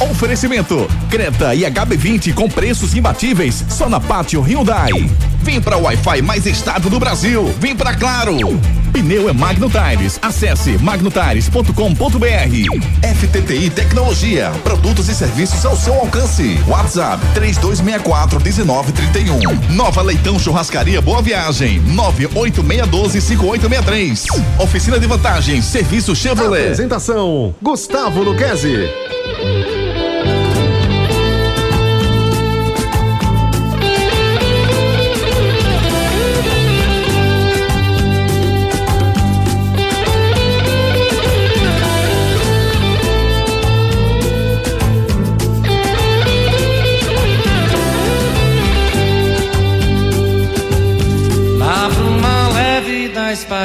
Oferecimento: Creta e HB20 com preços imbatíveis só na Pátio Hyundai. Vem para o Wi-Fi mais estável do Brasil. Vem para Claro. Pneu é Magno Tires. Acesse magnotires.com.br. FTTI Tecnologia. Produtos e serviços ao seu alcance. WhatsApp 3264 1931. Nova Leitão Churrascaria Boa Viagem. 98612 5863. Oficina de vantagens. Serviço Chevrolet. Apresentação: Gustavo Luquezzi.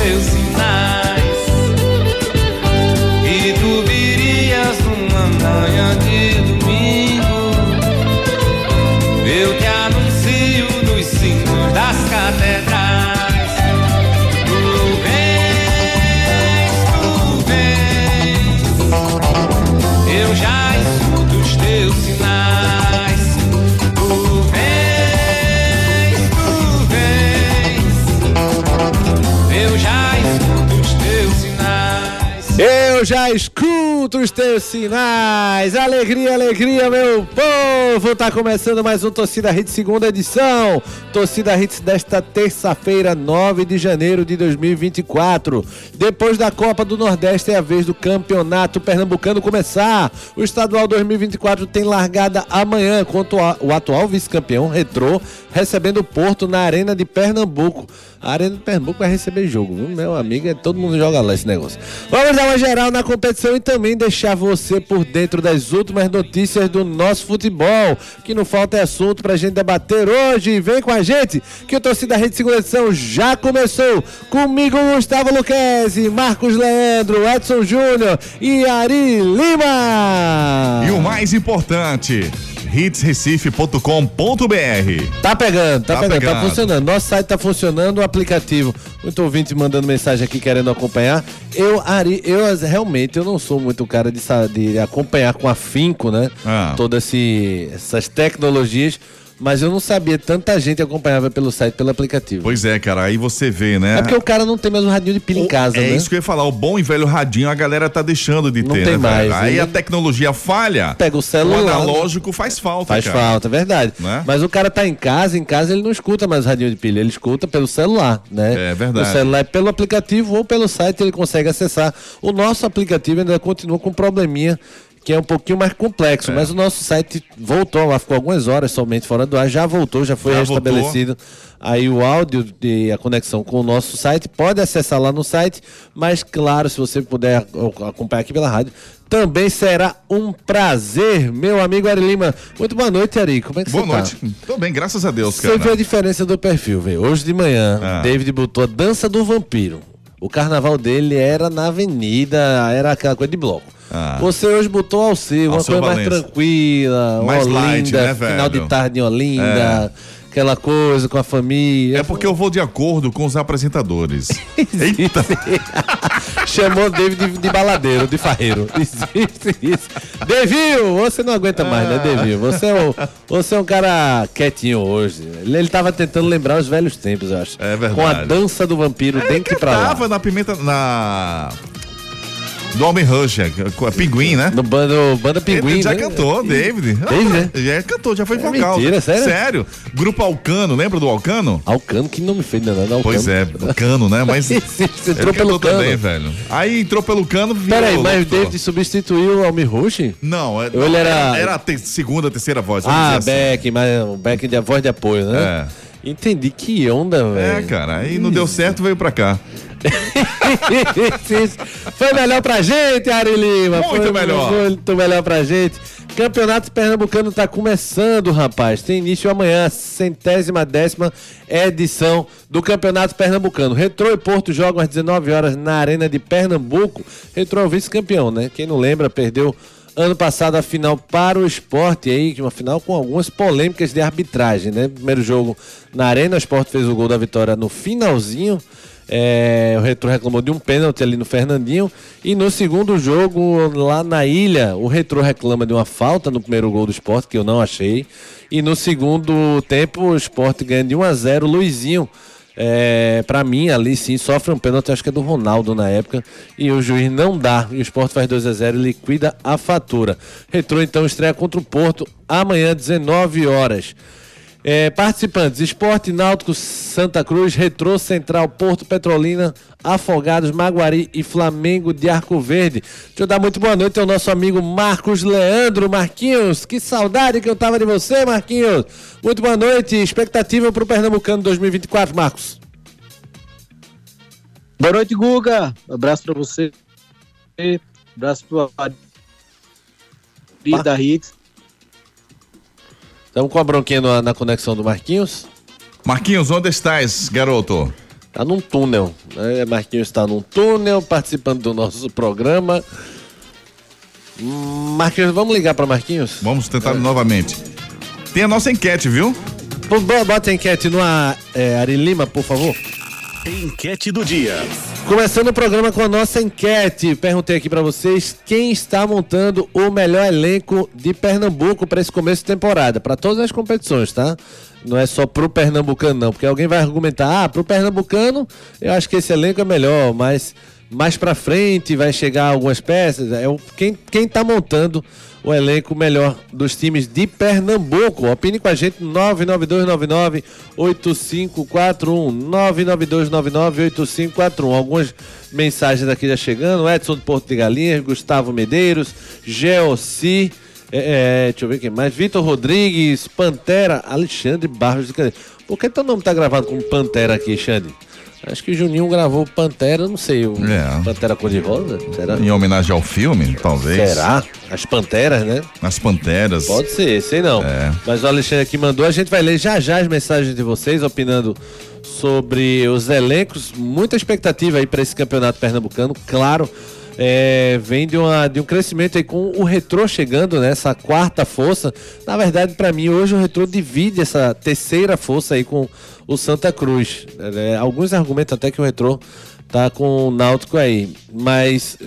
escuto os teus sinais. Alegria, alegria, meu povo. Tá começando mais um Torcida Hits segunda edição. Torcida Hits desta terça-feira, 9 de janeiro de 2024. Depois da Copa do Nordeste é a vez do Campeonato Pernambucano começar. O Estadual 2024 tem largada amanhã contra o atual vice-campeão Retrô, recebendo o Porto na Arena de Pernambuco. A Arena de Pernambuco vai receber jogo, viu? Meu amigo, é, todo mundo joga lá esse negócio. Vamos dar uma geral na competição e também deixar você por dentro das últimas notícias do nosso futebol. Que não falta assunto pra gente debater hoje. Vem com a gente, que o Torcida Rede Segunda Edição já começou. Comigo, Gustavo Luquezzi, Marcos Leandro, Edson Júnior e Ari Lima. E o mais importante, hitsrecife.com.br. Tá pegando, tá, Tá pegando, tá pegando. funcionando. Nosso site tá funcionando, o aplicativo. Muito ouvinte mandando mensagem aqui querendo acompanhar. Eu, Ari, eu realmente eu não sou muito cara de, de acompanhar com afinco, né? Ah. Todas essas tecnologias. Mas eu não sabia, tanta gente acompanhava pelo site, pelo aplicativo. Pois é, cara, aí você vê, né? É porque o cara não tem mais um radinho de pilha em casa, é né? isso que eu ia falar, o bom e velho radinho a galera tá deixando de Não ter, tem né, mais, Aí né? a tecnologia falha, Pega o celular. o analógico faz falta, Faz cara. falta, é verdade. Né? Mas o cara tá em casa, em casa ele não escuta mais o radinho de pilha, ele escuta pelo celular, né? É verdade. O celular é pelo aplicativo ou pelo site ele consegue acessar. O nosso aplicativo ainda continua com um probleminha que é um pouquinho mais É. complexo, mas o nosso site voltou lá, ficou algumas horas somente fora do ar, já voltou, já foi Já restabelecido. Aí o áudio e a conexão com o nosso site, pode acessar lá no site, mas claro, se você puder acompanhar aqui pela rádio, também será um prazer, meu amigo Ari Lima. Muito boa noite, Ari. Como é que Boa você noite. tá? Tô bem, graças a Deus, Você cara. viu a diferença do perfil, velho. Hoje de manhã, Ah. David botou a dança do vampiro. O carnaval dele era na avenida, era aquela coisa de bloco. Ah. Você hoje botou ao seu, uma coisa mais Valença. tranquila, Mais Olinda, light, né, final de tarde em Olinda, aquela coisa com a família. É porque eu vou de acordo com os apresentadores. Eita, Chamou o David de, de baladeiro, de farreiro. Existe isso. Devil, você não aguenta mais, né, Devil? Você é, um, você é um cara quietinho hoje. Ele, ele tava tentando lembrar os velhos tempos, eu acho. É verdade. Com a dança do vampiro dentro e pra lá. Tava na pimenta. Na. Do Homem Rush, com a Pinguim, né? Bando, banda Pinguim. Ele já né? cantou, David. David, né? Já cantou, já foi É vocal. mentira, sério? Sério. Grupo Alcano, lembra do Alcano? Alcano, que nome feio, né? Alcano. Pois é, cano, né? Mas. Você entrou pelo cantou também, cano. velho. Aí entrou pelo cano, Peraí, mas o. David substituiu o Almir Rush? Não, é, Ou ele era- Era a te- segunda, terceira voz. Ah, assim. back, mas o back de a voz de apoio, né? Entendi, que onda, velho. É, cara, aí não deu certo, veio pra cá. Foi melhor pra gente, Ari Lima. Muito Foi melhor. Muito melhor pra gente. Campeonato Pernambucano tá começando, rapaz. Tem início amanhã, centésima décima edição do Campeonato Pernambucano. Retrô e Porto jogam às 19 horas na Arena de Pernambuco. Retrô é o vice-campeão, né? Quem não lembra, perdeu ano passado a final para o esporte aí, uma final com algumas polêmicas de arbitragem, né? Primeiro jogo na Arena, o esporte fez o gol da vitória no finalzinho. É, o Retro reclamou de um pênalti ali no Fernandinho. E no segundo jogo, lá na ilha, o Retro reclama de uma falta no primeiro gol do esporte, que eu não achei. E no segundo tempo, o esporte ganha de 1 a 0 Luizinho. É, para mim, ali sim, sofre um pênalti, acho que é do Ronaldo na época, e o juiz não dá. E o Sport faz 2 a 0 e liquida a fatura. Retrô então estreia contra o Porto amanhã, 19 horas. É, participantes: Esporte Náutico Santa Cruz, Retrô Central, Porto Petrolina, Afogados, Maguari e Flamengo de Arco Verde. Deixa eu dar muito boa noite ao nosso amigo Marcos Leandro Marquinhos. Que saudade que eu tava de você, Marquinhos. Muito boa noite. Expectativa para o Pernambucano 2024, Marcos. Boa noite, Guga. Um abraço pra você. Um abraço pro Ari da Hits. Estamos com a bronquinha na, na conexão do Marquinhos. Marquinhos, onde estás, garoto? Tá num túnel. Né? Marquinhos está num túnel, participando do nosso programa. Marquinhos, vamos ligar para Marquinhos? Vamos tentar novamente. Tem a nossa enquete, viu? Bota a enquete no ar, é, Ari Lima, por favor. Enquete do dia. Começando o programa com a nossa enquete. Perguntei aqui para vocês quem está montando o melhor elenco de Pernambuco para esse começo de temporada, para todas as competições, tá? Não é só pro Pernambucano não, porque alguém vai argumentar, ah, pro Pernambucano, eu acho que esse elenco é melhor, mas mais para frente vai chegar algumas peças, é quem quem tá montando o elenco melhor dos times de Pernambuco. Opine com a gente no 99299-8541. 99299-8541. Algumas mensagens aqui já chegando. Edson do Porto de Galinhas, Gustavo Medeiros, Geossi. É, é, deixa eu ver quem mais. Vitor Rodrigues, Pantera, Alexandre Barros de Cadeira. Por que teu nome tá gravado como Pantera aqui, Xande? Acho que o Juninho gravou Pantera, não sei. O É. Pantera cor-de-rosa? Será? Em homenagem ao filme, talvez. Será? As Panteras, né? As Panteras. Pode ser, sei não. É. Mas o Alexandre aqui mandou, a gente vai ler já já as mensagens de vocês, opinando sobre os elencos. Muita expectativa aí para esse campeonato pernambucano, claro. É, vem de, uma, de um crescimento aí com o retrô chegando nessa quarta força. Na verdade, para mim, hoje o retrô divide essa terceira força aí com o Santa Cruz. É, alguns argumentam até que o retrô tá com o Náutico aí. Mas,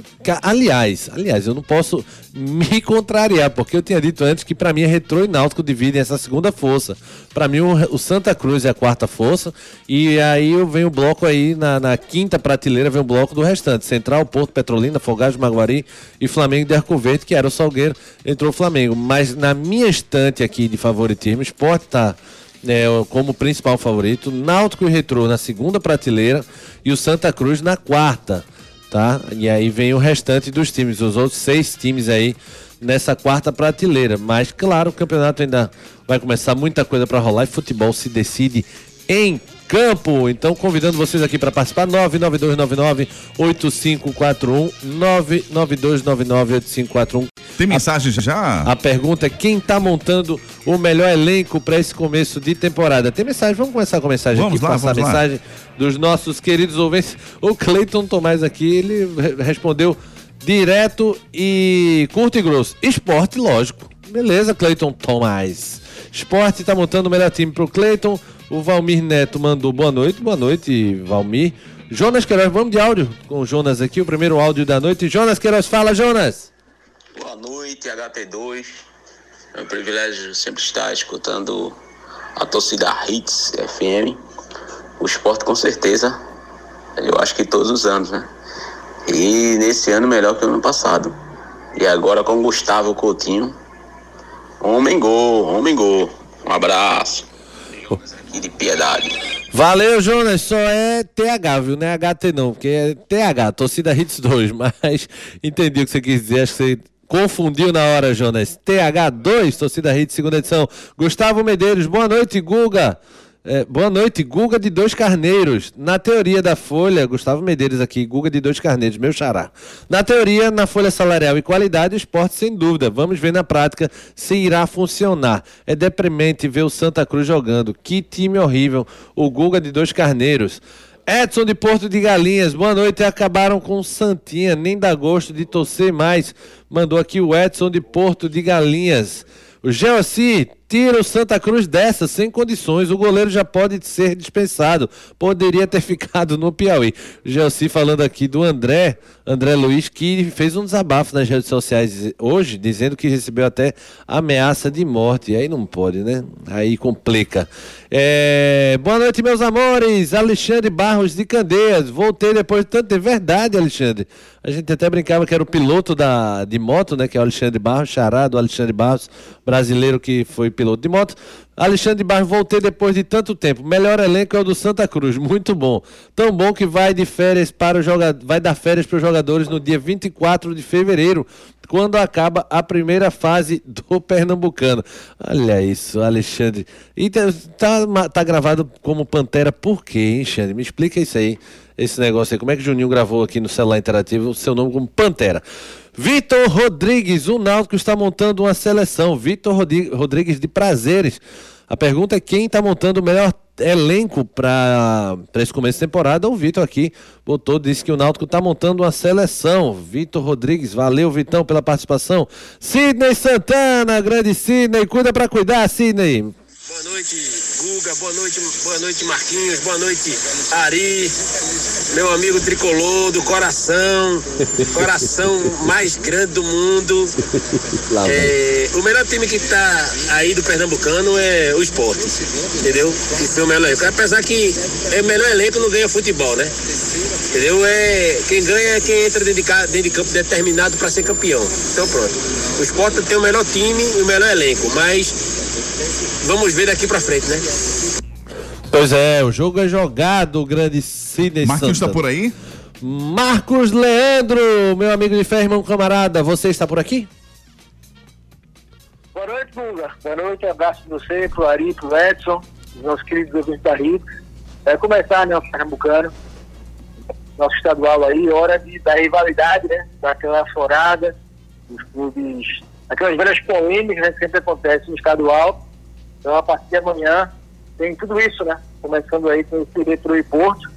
aliás, aliás, eu não posso me contrariar, porque eu tinha dito antes que pra mim é Retrô e Náutico dividem essa segunda força. Pra mim o, Santa Cruz é a quarta força e aí eu venho o bloco aí na, na quinta prateleira vem o bloco do restante. Central, Porto, Petrolina, Fogados, Maguari e Flamengo de Arco Verde, que era o Salgueiro, entrou o Flamengo. Mas na minha estante aqui de favoritismo, o Sport tá é, como principal favorito, Náutico e Retrô na segunda prateleira e o Santa Cruz na quarta, tá? E aí vem o restante dos times, os outros seis times aí nessa quarta prateleira. Mas claro, o campeonato ainda vai começar muita coisa para rolar e futebol se decide em campo. Então, convidando vocês aqui para participar, 99299-8541, 99299-8541. Tem mensagem já? A pergunta é quem tá montando o melhor elenco para esse começo de temporada. Tem mensagem, vamos começar com a mensagem Vamos aqui, lá, passar a vamos lá. mensagem dos nossos queridos ouvintes. O Cleiton Tomás aqui, ele re- respondeu direto e curto e grosso. Esporte, lógico. Beleza, Cleiton Tomás. Esporte tá montando o melhor time pro Cleiton. O Valmir Neto mandou boa noite. Boa noite, Valmir. Jonas Queiroz, vamos de áudio com o Jonas aqui, o primeiro áudio da noite. Jonas Queiroz, fala, Jonas. Boa noite, HT2. É um privilégio sempre estar escutando a torcida Hits FM. O esporte, com certeza, eu acho que todos os anos, né? E nesse ano melhor que o ano passado. E agora com Gustavo Coutinho. Homem gol, homem gol. Um abraço. Aqui de piedade. Valeu, Jonas. Só é TH, viu? Não é HT não, porque é TH, torcida Hits 2. Mas entendi o que você quis dizer. Acho que você confundiu na hora, Jonas. TH2, torcida Hits, segunda edição. Gustavo Medeiros, boa noite, Guga. É, boa noite, Guga de Dois Carneiros. Na teoria da Folha, Gustavo Medeiros aqui, Guga de Dois Carneiros, meu xará. Na teoria, na folha salarial e qualidade, o esporte sem dúvida. Vamos ver na prática se irá funcionar. É deprimente ver o Santa Cruz jogando. Que time horrível. O Guga de Dois Carneiros. Edson de Porto de Galinhas, boa noite. Acabaram com Santinha, nem dá gosto de torcer mais. Mandou aqui o Edson de Porto de Galinhas. O Geossi tira o Santa Cruz dessa, sem condições. O goleiro já pode ser dispensado. Poderia ter ficado no Piauí. O Geossi falando aqui do André, André Luiz, que fez um desabafo nas redes sociais hoje, dizendo que recebeu até ameaça de morte. Aí não pode, né? Aí complica. É... Boa noite, meus amores. Alexandre Barros de Candeias. Voltei depois de tanto tempo. Verdade, Alexandre. A gente até brincava que era o piloto da, de moto, né? Que é o Alexandre Barros, charado Alexandre Barros, brasileiro que foi piloto de moto. Alexandre Barros, voltei depois de tanto tempo. Melhor elenco é o do Santa Cruz, muito bom. Tão bom que vai de férias para o jogador, vai dar férias para os jogadores no dia 24 de fevereiro, quando acaba a primeira fase do Pernambucano. Olha isso, Alexandre. E tá, tá, tá gravado como Pantera por quê, hein, Xande? Me explica isso aí esse negócio aí. Como é que o Juninho gravou aqui no celular interativo o seu nome como Pantera? Vitor Rodrigues, o Náutico está montando uma seleção. Vitor Rodrigues de Prazeres. A pergunta é quem está montando o melhor elenco para esse começo de temporada. O Vitor aqui botou, disse que o Náutico está montando uma seleção. Vitor Rodrigues, valeu Vitão pela participação. Sidney Santana, grande Sidney, cuida para cuidar, Sidney. Boa noite, Guga. Boa noite, boa noite, Marquinhos. Boa noite, Ari. Meu amigo tricolor do coração. Coração mais grande do mundo. É, o melhor time que tá aí do Pernambucano é o esporte. Entendeu? Isso é o melhor elenco. Apesar que é o melhor elenco não ganha futebol, né? Entendeu? É, quem ganha é quem entra dentro de, dentro de campo determinado para ser campeão. Então pronto. O esporte tem o melhor time e o melhor elenco, mas vamos ver daqui para frente, né? Pois é, o jogo é jogado, grande Sidney Marquinhos está por aí? Marcos Leandro, meu amigo de fé, irmão camarada, você está por aqui? Boa noite, Bunga. Boa noite, abraço para você, pro Ari, pro Edson, nossos queridos ouvintes da RIP. É começar, né, o Pernambucano, nosso estadual aí, hora de, da rivalidade, né, daquela florada, os clubes, aquelas velhas polêmicas né, que sempre acontecem no estadual. Então, a partir de amanhã, tem tudo isso, né? Começando aí com esse Retro e Porto,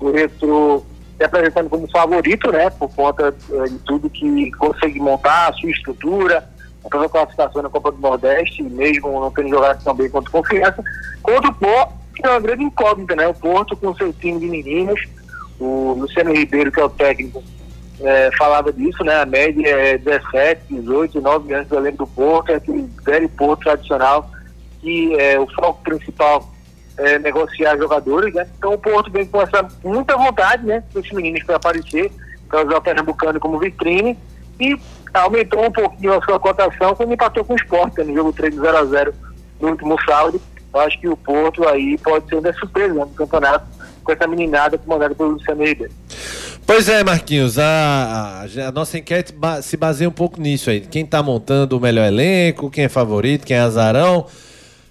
o Retro se apresentando como favorito, né? Por conta eh, de tudo que consegue montar, a sua estrutura, a própria classificação na Copa do Nordeste, mesmo não tendo jogado tão bem quanto confiança, contra o Porto, que é uma grande incógnita, né? O Porto com seu time de meninos, o Luciano Ribeiro, que é o técnico, é, falava disso, né? A média é 17, 18, 19 anos do elenco do Porto, é aquele velho Porto tradicional que é, o foco principal é negociar jogadores, né? Então o Porto vem com essa muita vontade, né? Dos meninos para aparecer, para usar o Pernambucano como vitrine e aumentou um pouquinho a sua cotação quando empatou com o Sport, né? no jogo 3 0 a 0 no último sábado. Eu acho que o Porto aí pode ser uma surpresa né, no campeonato com essa meninada comandada pelo Luciano Ribeiro. Pois é, Marquinhos, a, a, nossa enquete se baseia um pouco nisso aí. Quem está montando o melhor elenco, quem é favorito, quem é azarão.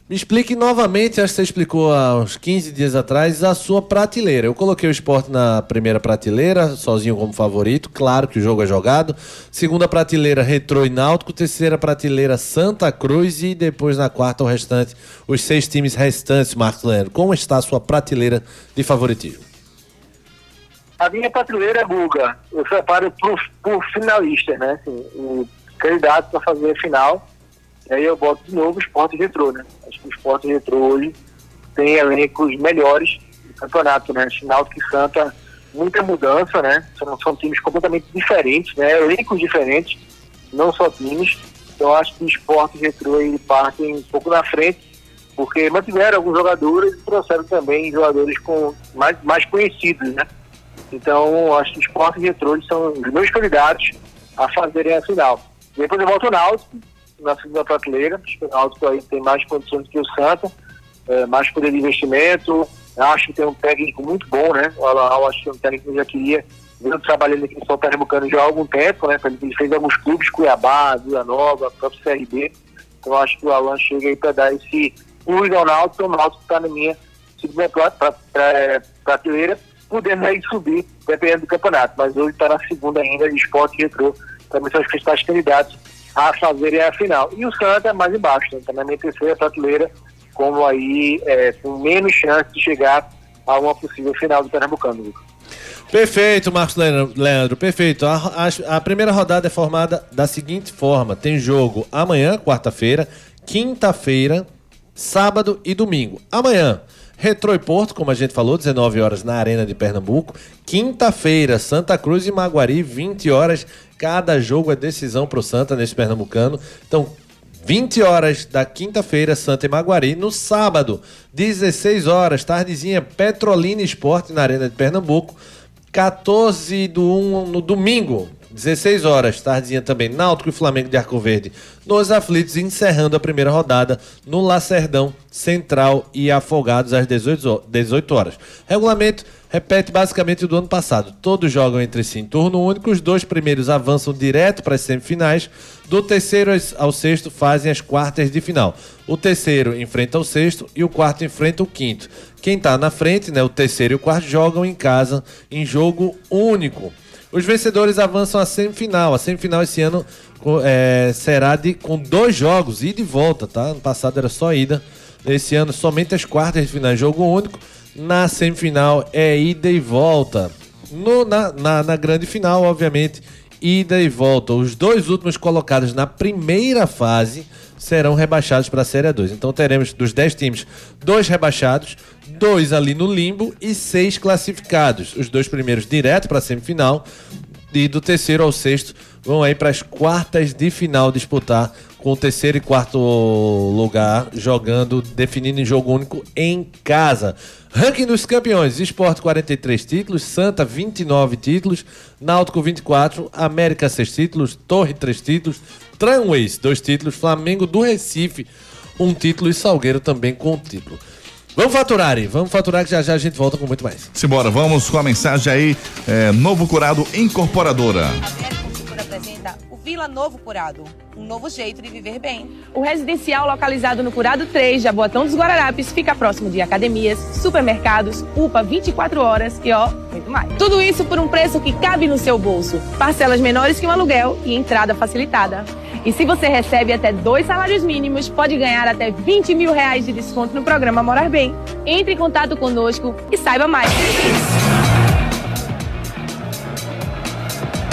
Me explique novamente, acho que você explicou há uns 15 dias atrás, a sua prateleira. Eu coloquei o esporte na primeira prateleira, sozinho como favorito, claro que o jogo é jogado. Segunda prateleira, Retrô e Náutico. Terceira prateleira, Santa Cruz. E depois na quarta, o restante, os seis times restantes, Marcos Leandro. Como está a sua prateleira de favoritismo? A minha prateleira, Guga, eu separo por, por finalistas, né? Assim, candidato para fazer a final e aí eu boto de novo o esporte retrô, né? Acho que o esporte retrô hoje tem elencos melhores do campeonato, né? Náutico e Santa muita mudança, né? São, são times completamente diferentes, né? Elencos diferentes, não só times. Então acho que o esporte retrô ele partem um pouco na frente, porque mantiveram alguns jogadores e trouxeram também jogadores com mais, mais conhecidos, né? Então acho que o esporte retrô são os meus candidatos a fazerem a final. Depois eu volto ao Náutico, na segunda prateleira, acho o Náutico aí tem mais condições que o Santa, é, mais poder de investimento, acho que tem um técnico muito bom, né? O Alan acho que é um técnico que já queria venho trabalhando aqui no São Pernambucano já há algum tempo, né? Ele fez alguns clubes, Cuiabá, Vila Nova, próprio CRB. Então acho que o Alan chega aí para dar esse plus ao Náutico, o Náutico está na minha segunda prateleira, podendo aí subir, dependendo do campeonato. Mas hoje está na segunda ainda, esporte e retrô. Também são os principais candidatos a fazerem a final. E o Santa é mais embaixo, né? na minha terceira prateleira, como aí é, com menos chance de chegar a uma possível final do Pernambucano. Perfeito, Marcos Leandro, perfeito. A, a, a, primeira rodada é formada da seguinte forma: tem jogo amanhã, quarta-feira, quinta-feira, sábado e domingo. Amanhã, Retrô e Porto, como a gente falou, 19 horas na Arena de Pernambuco. Quinta-feira, Santa Cruz e Maguari, 20 horas. Cada jogo é decisão pro Santa nesse Pernambucano. Então, 20 horas da quinta-feira, Santa e Maguari. No sábado, 16 horas, tardezinha, Petrolina Esporte na Arena de Pernambuco. 14 do 1 no domingo, 16 horas, tardezinha também, Náutico e Flamengo de Arco Verde nos aflitos, encerrando a primeira rodada no Lacerdão, Central e Afogados às 18, 18 horas. Regulamento repete basicamente o do ano passado. Todos jogam entre si em turno único, os dois primeiros avançam direto para as semifinais, do terceiro ao sexto fazem as quartas de final. O terceiro enfrenta o sexto e o quarto enfrenta o quinto. Quem está na frente, né, o terceiro e o quarto, jogam em casa em jogo único. Os vencedores avançam à semifinal. A semifinal esse ano é, será de, com dois jogos, ida e volta, tá? Ano passado era só ida. Esse ano somente as quartas de final, jogo único. Na semifinal é ida e volta. No, na, na, na grande final, obviamente, ida e volta. Os dois últimos colocados na primeira fase serão rebaixados para a Série 2. Então teremos dos 10 times, dois rebaixados, dois ali no limbo e seis classificados. Os dois primeiros direto para a semifinal e do terceiro ao sexto vão aí para as quartas de final disputar com o terceiro e quarto lugar jogando, definindo em jogo único em casa. Ranking dos campeões: Esporte 43 títulos, Santa 29 títulos, Náutico 24, América 6 títulos, Torre 3 títulos, Tramways 2 títulos, Flamengo do Recife 1 um título e Salgueiro também com um título. Vamos faturar, aí, vamos faturar que já já a gente volta com muito mais. Simbora, vamos com a mensagem aí, é, Novo Curado Incorporadora. apresenta o Vila Novo Curado, um novo jeito de viver bem. O residencial localizado no Curado 3, Jaboatão dos Guararapes, fica próximo de academias, supermercados, UPA 24 horas e ó, muito mais. Tudo isso por um preço que cabe no seu bolso. Parcelas menores que um aluguel e entrada facilitada. E se você recebe até dois salários mínimos, pode ganhar até 20 mil reais de desconto no programa Morar Bem. Entre em contato conosco e saiba mais.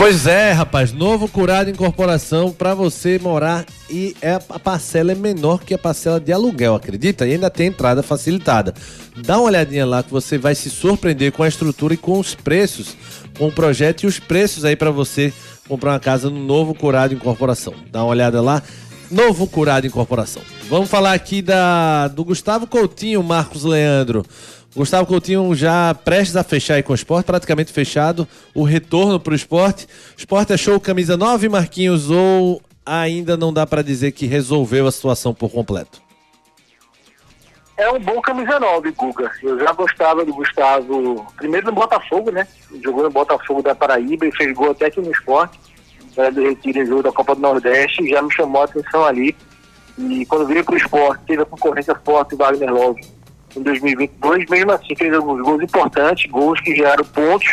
Pois é, rapaz, novo curado incorporação para você morar e é, a parcela é menor que a parcela de aluguel, acredita? E ainda tem entrada facilitada. Dá uma olhadinha lá que você vai se surpreender com a estrutura e com os preços, com o projeto e os preços aí para você comprar uma casa no Novo Curado Incorporação. Dá uma olhada lá. Novo Curado Incorporação. Vamos falar aqui da, do Gustavo Coutinho, Marcos Leandro. Gustavo Coutinho já prestes a fechar aí com o esporte, praticamente fechado. O retorno para o esporte. Esporte achou camisa 9, Marquinhos, ou ainda não dá para dizer que resolveu a situação por completo? É um bom camisa 9, Guga. Eu já gostava do Gustavo, primeiro no Botafogo, né? Jogou no Botafogo da Paraíba e fez gol até aqui no esporte. Era do Retiro em jogo da Copa do Nordeste, já me chamou a atenção ali. E quando veio para o esporte, teve a concorrência forte do Wagner Love em 2022, mesmo assim fez alguns gols importantes, gols que geraram pontos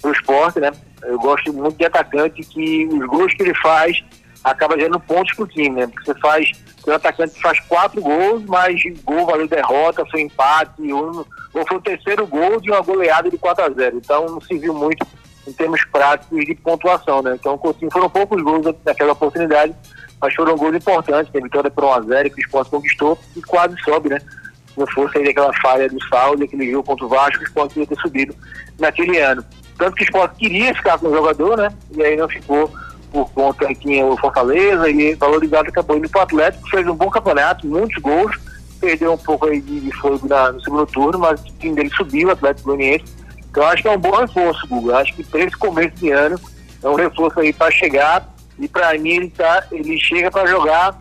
para o esporte, né? Eu gosto muito de atacante que os gols que ele faz acaba gerando pontos para o time, né? Porque você faz tem um atacante que faz quatro gols, mas gol valeu derrota, foi empate, um, ou foi o terceiro gol de uma goleada de 4 a 0 Então não se viu muito em termos práticos de pontuação, né? Então Coutinho foram poucos gols naquela oportunidade, mas foram gols importantes, tem vitória por 1 a 0 que o esporte conquistou e quase sobe, né? Não fosse aí aquela falha do Saulo, aquele jogo contra o Vasco, o esporte ia ter subido naquele ano. Tanto que o esporte queria ficar com o jogador, né? E aí não ficou por conta que tinha o Fortaleza e valorizado acabou indo para o Atlético, fez um bom campeonato, muitos gols, perdeu um pouco aí de, de fogo na, no segundo turno, mas o time dele subiu, o Atlético Goianiense. Então acho que é um bom reforço, Guga. Acho que para esse começo de ano é um reforço aí para chegar e para mim ele, tá, ele chega para jogar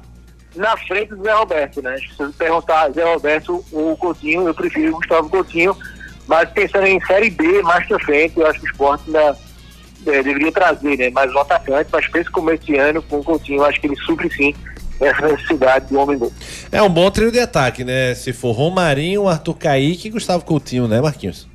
na frente do Zé Roberto, né? Se você perguntar Zé Roberto ou Coutinho, eu prefiro o Gustavo Coutinho, mas pensando em Série B mais pra frente, eu acho que o esporte ainda é, deveria trazer né, mais um atacante, mas para esse começo de ano com o Coutinho, eu acho que ele supre sim essa necessidade do homem gol. É um bom trio de ataque, né? Se for Romarinho, Arthur Kaique e Gustavo Coutinho, né, Marquinhos?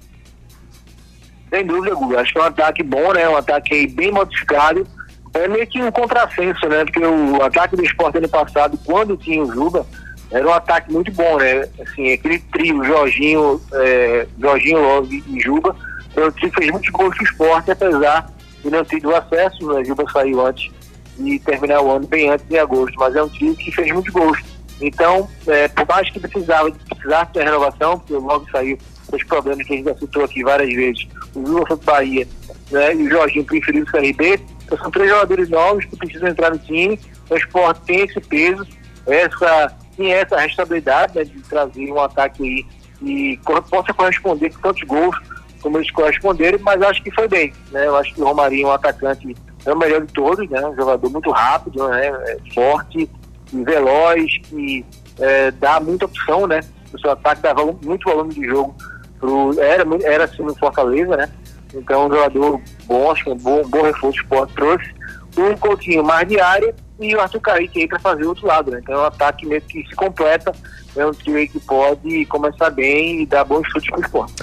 Sem dúvida, Guga. Acho que é um ataque bom, né? Um ataque bem modificado. É meio que um contrassenso, né? Porque o ataque do esporte ano passado, quando tinha o Juba, era um ataque muito bom, né? Assim, aquele trio, Jorginho, é, Jorginho Love e Juba, um trio fez muitos gols pro esporte, apesar de não ter tido acesso, né? Juba saiu antes e terminar o ano bem antes de agosto, mas é um time que fez muitos gols. Então, é, por mais que precisava, precisasse ter renovação, porque logo saiu os problemas que a gente já citou aqui várias vezes, o Lula foi Bahia né, e o Jorginho preferiu o CRB, então são três jogadores novos que precisam entrar no time, o esporte tem esse peso, essa, tem essa responsabilidade né, de trazer um ataque aí que possa corresponder com tantos gols como eles corresponderam, mas acho que foi bem, né? Eu acho que o Romarinho é um atacante é o melhor de todos, né? Um jogador muito rápido, né? É forte, e veloz, que é, dá muita opção, né? O seu ataque dava muito volume de jogo pro. Era, era assim no Fortaleza, né? Então um jogador bom, acho que um bom, bom reforço o esporte trouxe. Um Coutinho mais de área e o Arthur Kaique aí para fazer o outro lado, né? Então é um ataque mesmo que se completa, é um time que pode começar bem e dar bons chutes pro esporte.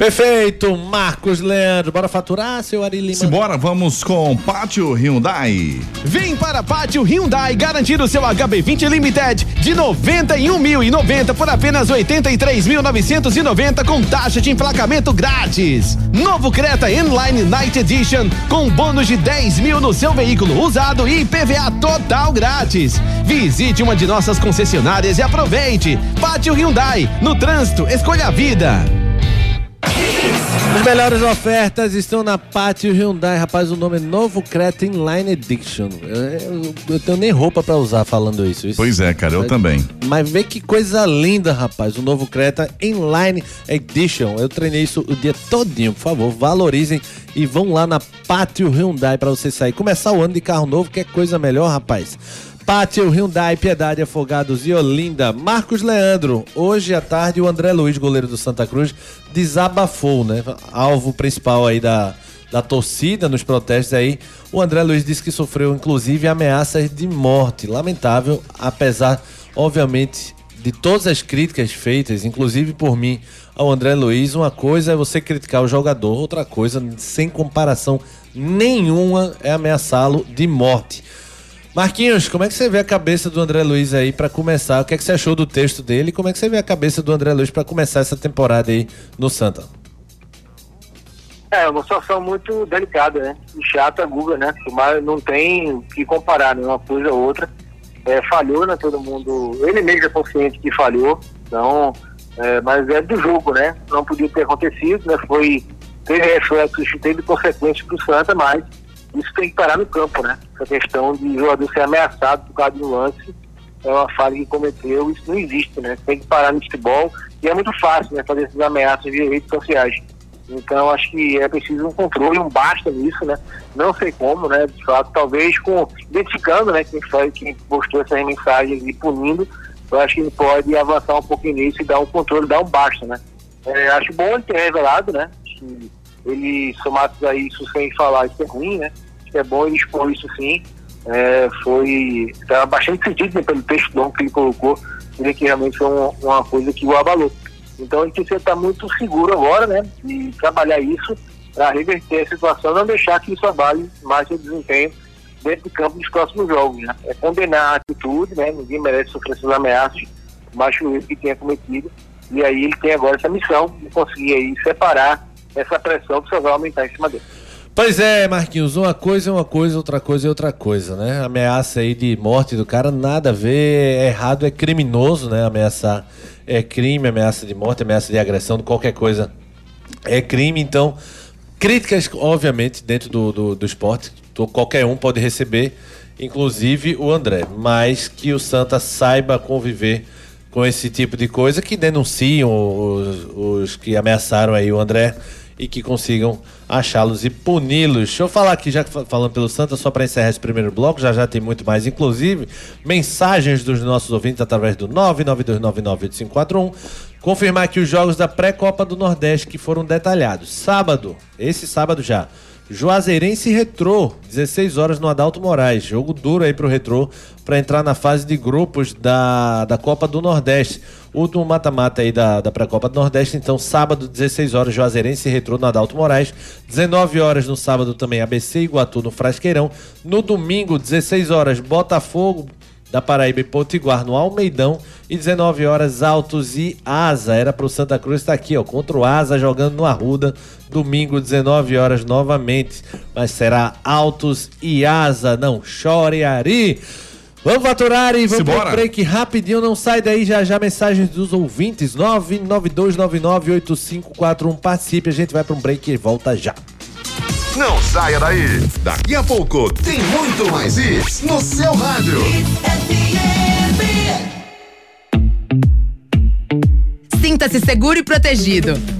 Perfeito, Marcos Leandro. Bora faturar, seu Ari Lima? Simbora, vamos com Pátio Hyundai. Vem para Pátio Hyundai garantir o seu HB20 Limited de 91.090 por apenas 83.990 com taxa de emplacamento grátis. Novo Creta Inline Night Edition com bônus de 10 mil no seu veículo usado e IPVA total grátis. Visite uma de nossas concessionárias e aproveite. Pátio Hyundai, no trânsito, escolha a vida. As melhores ofertas estão na Pátio Hyundai. Rapaz, o nome é Novo Creta Inline Edition. Eu, eu, eu tenho nem roupa pra usar falando isso. isso pois é, cara, eu mas, também. Mas vê que coisa linda, rapaz. O Novo Creta Inline Edition. Eu treinei isso o dia todinho. Por favor, valorizem e vão lá na Pátio Hyundai pra você sair. Começar o ano de carro novo, que é coisa melhor, rapaz. Pátio Hyundai, Piedade, Afogados e Olinda. Marcos Leandro, hoje à tarde o André Luiz, goleiro do Santa Cruz, desabafou, né? Alvo principal aí da, da torcida nos protestos aí. O André Luiz disse que sofreu inclusive ameaças de morte. Lamentável, apesar, obviamente, de todas as críticas feitas, inclusive por mim, ao André Luiz. Uma coisa é você criticar o jogador, outra coisa, sem comparação nenhuma, é ameaçá-lo de morte. Marquinhos, como é que você vê a cabeça do André Luiz aí para começar? O que é que você achou do texto dele? Como é que você vê a cabeça do André Luiz para começar essa temporada aí no Santa? É, uma situação muito delicada, né? E chata, Guga, né? Mas não tem o que comparar, né? Uma coisa ou outra. É, falhou, né? Todo mundo. Ele mesmo é consciente que falhou, então. É, mas é do jogo, né? Não podia ter acontecido, né? Foi. Teve reflexos, teve consequências para o Santa, mas isso tem que parar no campo, né? Essa questão de jogador ser ameaçado por causa de um lance é uma falha que cometeu, isso não existe, né? Tem que parar no futebol e é muito fácil, né? Fazer essas ameaças via redes sociais. Então acho que é preciso um controle, um basta nisso, né? Não sei como, né? De fato, talvez com identificando, né? Quem foi quem postou essas mensagens e punindo, eu acho que ele pode avançar um pouquinho nisso e dar um controle, dar um basta, né? É, acho bom ele ter revelado, né? Que ele somados a isso sem falar isso é ruim, né? É bom ele expor isso sim. É, foi estava bastante sentido né, pelo texto longo que ele colocou, ele que realmente foi uma, uma coisa que o abalou. Então ele precisa estar muito seguro agora, né? E trabalhar isso para reverter a situação, não deixar que isso abale mais seu desempenho dentro do campo dos próximos jogos. Né? É condenar a atitude, né? Ninguém merece sofrer essas ameaças, que o erro que tenha cometido. E aí ele tem agora essa missão de conseguir aí separar essa pressão vai aumentar em cima dele. Pois é, Marquinhos, uma coisa é uma coisa, outra coisa é outra coisa, né? Ameaça aí de morte do cara, nada a ver, é errado, é criminoso, né? Ameaçar é crime, ameaça de morte, ameaça de agressão, de qualquer coisa é crime, então Críticas, obviamente, dentro do, do, do esporte, qualquer um pode receber, inclusive o André, mas que o Santa saiba conviver com esse tipo de coisa, que denunciam os, os que ameaçaram aí o André e que consigam achá-los e puni-los. Deixa eu falar aqui, já falando pelo Santa, só para encerrar esse primeiro bloco, já já tem muito mais, inclusive mensagens dos nossos ouvintes através do 992998541. Confirmar aqui os jogos da pré-copa do Nordeste que foram detalhados. Sábado, esse sábado já. Juazeirense Retrô, 16 horas no Adalto Moraes. Jogo duro aí pro Retrô para entrar na fase de grupos da, da Copa do Nordeste. Último mata-mata aí da, da pré-copa do Nordeste. Então, sábado, 16 horas, Juazeirense Retrô no Adalto Moraes. 19 horas no sábado também, ABC Iguatu no Frasqueirão. No domingo, 16 horas, Botafogo da Paraíba e Potiguar no Almeidão. E 19 horas, Altos e Asa. Era pro Santa Cruz estar tá aqui, ó, contra o Asa jogando no Arruda. Domingo, 19 horas novamente. Mas será Altos e Asa. Não chore, Ari. Vamos faturar e vamos para break rapidinho. Não sai daí já já mensagens dos ouvintes. 992998541. Participe, a gente vai para um break e volta já. Não saia daí. Daqui a pouco tem muito mais isso no seu rádio. Sinta-se seguro e protegido.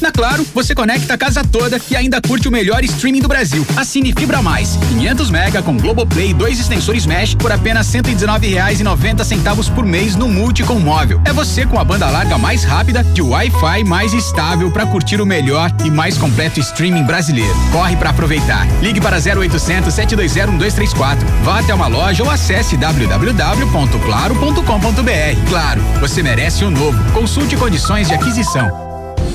Na Claro, você conecta a casa toda e ainda curte o melhor streaming do Brasil. Assine Fibra Mais, 500 mega com Globoplay e dois extensores Mesh por apenas R$ 119,90 por mês no Multi com móvel. É você com a banda larga mais rápida e o Wi-Fi mais estável para curtir o melhor e mais completo streaming brasileiro. Corre para aproveitar. Ligue para 0800 720 1234. Vá até uma loja ou acesse www.claro.com.br. Claro, você merece o um novo. Consulte condições de aquisição.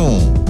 21.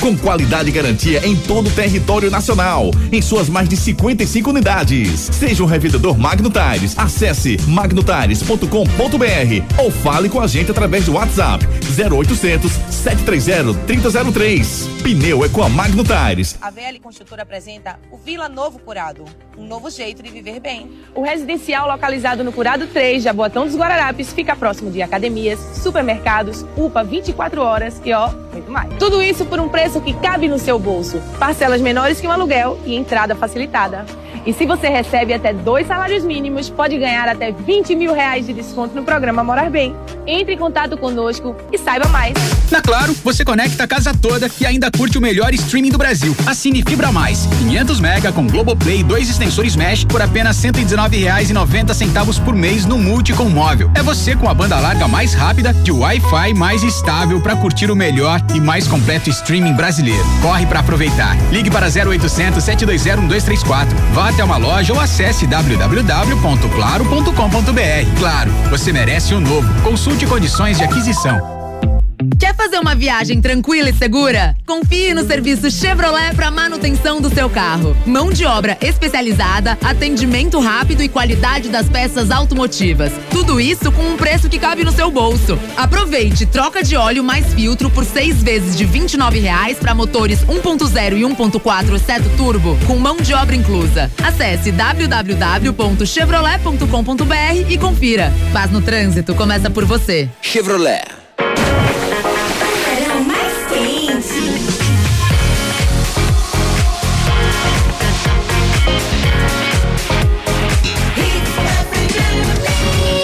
com qualidade e garantia em todo o território nacional, em suas mais de 55 unidades. Seja um revendedor Magno Tires. Acesse magnotires.com.br ou fale com a gente através do WhatsApp 0800 730 3003. Pneu é com a Magno Tires. A VL Construtora apresenta o Vila Novo Curado, um novo jeito de viver bem. O residencial localizado no Curado 3, Jaboatão dos Guararapes, fica próximo de academias, supermercados, UPA 24 horas e ó, muito mais. Tudo isso por um preço que cabe no seu bolso. Parcelas menores que um aluguel e entrada facilitada. E se você recebe até dois salários mínimos, pode ganhar até 20 mil reais de desconto no programa Morar Bem. Entre em contato conosco e saiba mais. Na Claro, você conecta a casa toda e ainda curte o melhor streaming do Brasil. Assine Fibra Mais, 500 mega com Globoplay e dois extensores Mesh por apenas R$ 119,90 por mês no Multi com móvel. É você com a banda larga mais rápida e o Wi-Fi mais estável para curtir o melhor e mais completo streaming brasileiro. Corre para aproveitar. Ligue para 0800 720 1234. Vá até uma loja ou acesse www.claro.com.br. Claro, você merece o um novo. Consulte condições de aquisição. Quer fazer uma viagem tranquila e segura? Confie no serviço Chevrolet para manutenção do seu carro. Mão de obra especializada, atendimento rápido e qualidade das peças automotivas. Tudo isso com um preço que cabe no seu bolso. Aproveite troca de óleo mais filtro por seis vezes de R$ 29,00 para motores 1.0 e 1.4 seto turbo, com mão de obra inclusa. Acesse www.chevrolet.com.br e confira. Paz no trânsito começa por você. Chevrolet.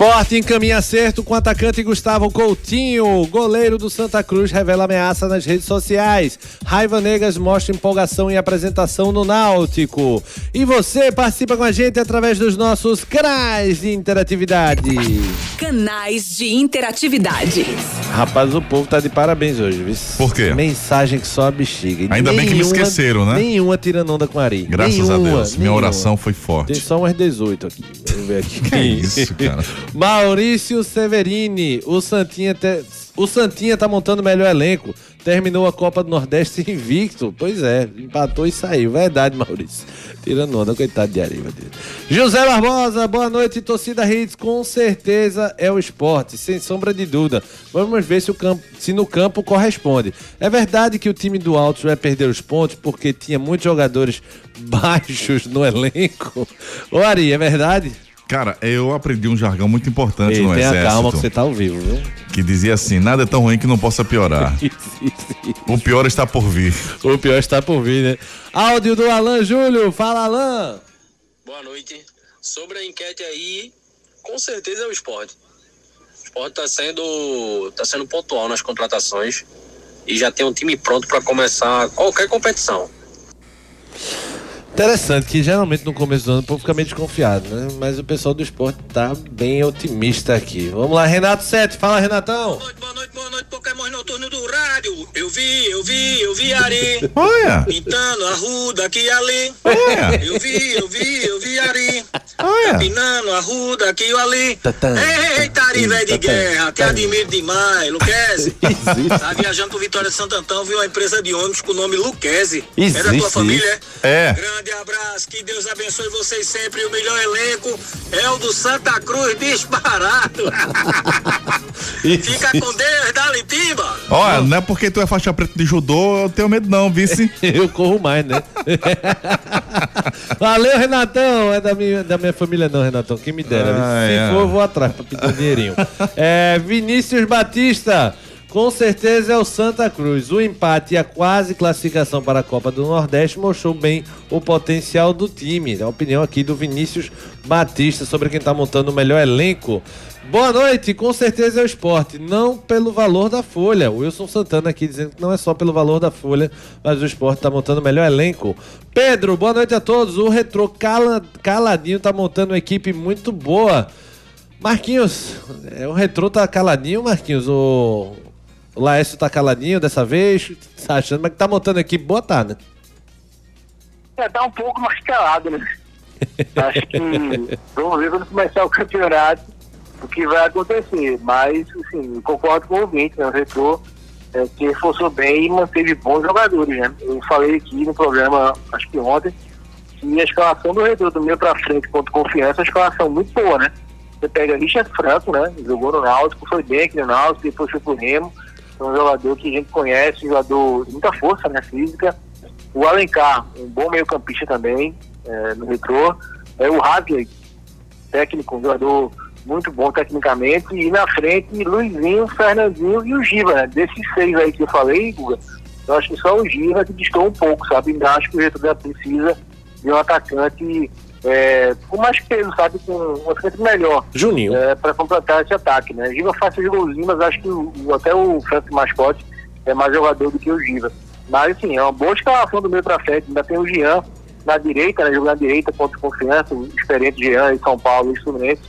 Esporte encaminha acerto com o atacante Gustavo Coutinho. Goleiro do Santa Cruz revela ameaça nas redes sociais. Raiva Negas mostra empolgação em apresentação no Náutico. E você participa com a gente através dos nossos canais de interatividade. Canais de interatividade. Rapaz, o povo tá de parabéns hoje, viu? Por quê? Mensagem que só a bexiga. Ainda bem que me nenhuma- esqueceram, né? Nenhuma tirando onda com Ari. Graças nenhuma, a Deus. Minha nenhuma. oração foi forte. Tem só umas 18 aqui. Vamos ver aqui. Que isso, cara. Maurício Severini, o Santinha, te- o Santinha tá montando o melhor elenco. Terminou a Copa do Nordeste invicto. Pois é, empatou e saiu. Verdade, Maurício. Tirando onda, coitado de Ariva dele. José Barbosa, boa noite, torcida Hits. Com certeza é o esporte, sem sombra de dúvida. Vamos ver se, o campo, se no campo corresponde. É verdade que o time do Altos vai perder os pontos porque tinha muitos jogadores baixos no elenco. Ô Ari, é verdade? Cara, eu aprendi um jargão muito importante Ei, no tenha exército. calma que você tá ao vivo, viu? Que dizia assim, nada é tão ruim que não possa piorar. o pior está por vir. O pior está por vir, né? Áudio do Alan Júlio. Fala, Alan. Boa noite. Sobre a enquete aí, com certeza é o esporte. O esporte está sendo, tá sendo pontual nas contratações e já tem um time pronto para começar qualquer competição. Interessante que geralmente no começo do ano o povo fica meio desconfiado, né? Mas o pessoal do esporte tá bem otimista aqui. Vamos lá, Renato Sete. Fala, Renatão. Noturno do rádio, eu vi, eu vi, eu vi Ari. Olha. Pintando a ruda aqui e ali. Olha. Eu vi, eu vi, eu vi Ari. Olha. Pintando a ruda aqui e ali. Tatã. Eita, Ari, velho de guerra, te admiro demais, Luquezzi. Tá viajando pro Vitória de Santo Antão, viu uma empresa de ônibus com o nome Luquezzi. É da tua família, é? É. Grande abraço, que Deus abençoe vocês sempre. O melhor elenco é o do Santa Cruz disparado. Fica com Deus, dá-lhe timba. Olha, não é porque tu é faixa preta de judô, eu tenho medo não, vice. eu corro mais, né? Valeu, Renatão. É da minha, da minha família, não, Renatão. Quem me dera. Ah, Se é. for, eu vou atrás pra pedir um dinheirinho. É, Vinícius Batista. Com certeza é o Santa Cruz. O empate e a quase classificação para a Copa do Nordeste mostrou bem o potencial do time. A opinião aqui do Vinícius Batista sobre quem está montando o melhor elenco. Boa noite, com certeza é o esporte, não pelo valor da folha. O Wilson Santana aqui dizendo que não é só pelo valor da folha, mas o esporte está montando o melhor elenco. Pedro, boa noite a todos. O Retro cala- Caladinho está montando uma equipe muito boa. Marquinhos, é, o Retro tá caladinho, Marquinhos. O, o Laércio tá caladinho dessa vez. Tá achando, mas que tá montando equipe boa, tá, né? É, tá um pouco mais calado, né? Acho que vamos ver quando começar o campeonato o que vai acontecer. Mas, assim, concordo com o ouvinte, né? O Retrô é, que reforçou bem e manteve bons jogadores, né? Eu falei aqui no programa, acho que ontem, que a escalação do Retrô do meio pra frente contra confiança é uma escalação muito boa, né? Você pega Richard Franco, né? Jogou no Náutico, foi bem aqui no Náutico, depois foi pro Remo. É um jogador que a gente conhece, um jogador de muita força, né? Física. O Alencar, um bom meio campista também, é, no retrô. É o Hadley, técnico, um jogador muito bom tecnicamente. E na frente, Luizinho, Fernandinho e o Giva, né? Desses seis aí que eu falei, Guga, eu acho que só o Giva que distou um pouco, sabe? Ainda acho que o retrô precisa de um atacante é, com mais peso, sabe? Com um atacante melhor. Juninho. É, para completar esse ataque, né? Giva faz seus golzinhos, mas acho que o- até o Franco Mascote é mais jogador do que o Giva. Mas, assim, é uma boa escalação do meio pra frente. Ainda tem o Jean na direita, né? Jogando na direita contra o Confiança, o experiente Jean em São Paulo e Fluminense.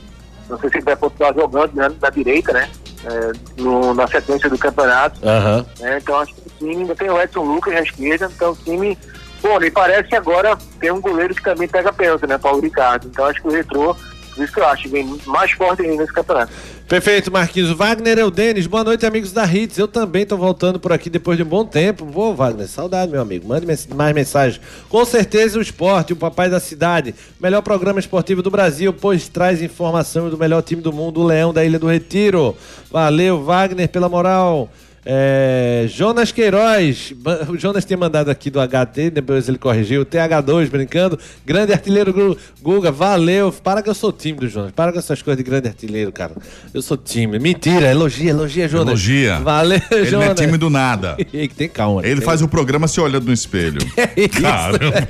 Não sei se ele vai continuar jogando né, na direita, né? É, no- na sequência do campeonato. Aham. né? Então acho que o time ainda tem o Edson Lucas na esquerda, então o time Bom, e parece que agora tem um goleiro que também pega pênalti, né? Paulo Ricardo. Então acho que o Retrô, por isso que eu acho, vem mais forte ainda nesse campeonato. Perfeito, Marquinhos. Wagner é o Denis. Boa noite, amigos da Hits. Eu também tô voltando por aqui depois de um bom tempo. Vou, Wagner. Saudade, meu amigo. Mande mais mensagens. Com certeza o esporte, o papai da cidade. Melhor programa esportivo do Brasil, pois traz informação do melhor time do mundo, o Leão da Ilha do Retiro. Valeu, Wagner, pela moral. É, Jonas Queiroz, o Jonas tinha mandado aqui do HT, depois ele corrigiu, TH2 brincando, grande artilheiro Gu- Guga, valeu, para que eu sou tímido, Jonas, para com essas coisas de grande artilheiro, cara, eu sou tímido, mentira, elogia, elogia, Jonas. Elogia. Valeu, Ele Jonas. não é tímido nada. Ei, tem calma. Ele tem- faz o programa se olhando no espelho. Caramba.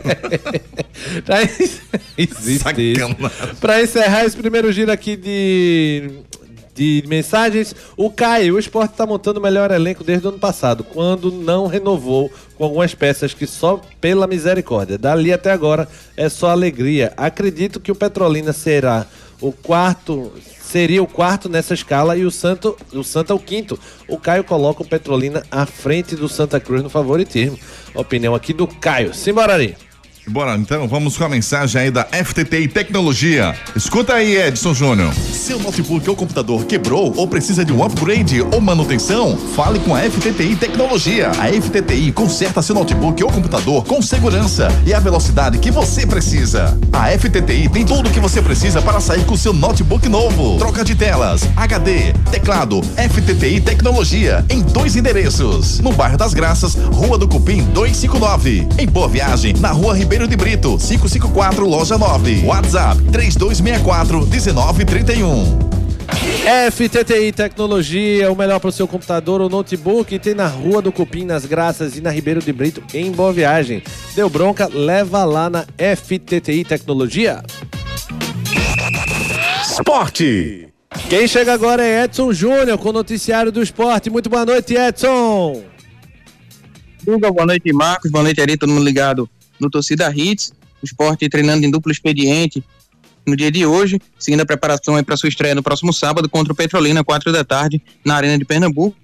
Pra en- Existe isso. Pra encerrar esse primeiro giro aqui de, de mensagens, o Caio, o esporte tá montando o melhor elenco desde o ano passado, quando não renovou com algumas peças que só pela misericórdia. Dali até agora é só alegria. Acredito que o Petrolina será o quarto. Seria o quarto nessa escala e o Santo, o Santa é o quinto. O Caio coloca o Petrolina à frente do Santa Cruz no favoritismo. Opinião aqui do Caio. Simbora ali. Bora, então, vamos com a mensagem aí da FTTI Tecnologia. Escuta aí, Edson Júnior. Seu notebook ou computador quebrou ou precisa de um upgrade ou manutenção? Fale com a FTTI Tecnologia. A FTTI conserta seu notebook ou computador com segurança e a velocidade que você precisa. A FTTI tem tudo o que você precisa para sair com seu notebook novo. Troca de telas, HD, teclado, FTTI Tecnologia em dois endereços. No bairro das Graças, Rua do Cupim 259. Em Boa Viagem, na Rua Ribeiro de Brito, 554, loja 9. WhatsApp 3264 1931. FTTI Tecnologia, o melhor para o seu computador ou notebook, tem na Rua do Cupim, nas Graças e na Ribeiro de Brito, em Boa Viagem. Deu bronca? Leva lá na FTTI Tecnologia. Esporte. Quem chega agora é Edson Júnior com o noticiário do esporte. Muito boa noite, Edson. Boa noite, Marcos. Boa noite, Ari. Todo mundo ligado no Torcida Hits. O esporte treinando em duplo expediente no dia de hoje, seguindo a preparação para sua estreia no próximo sábado contra o Petrolina, 4 da tarde, na Arena de Pernambuco.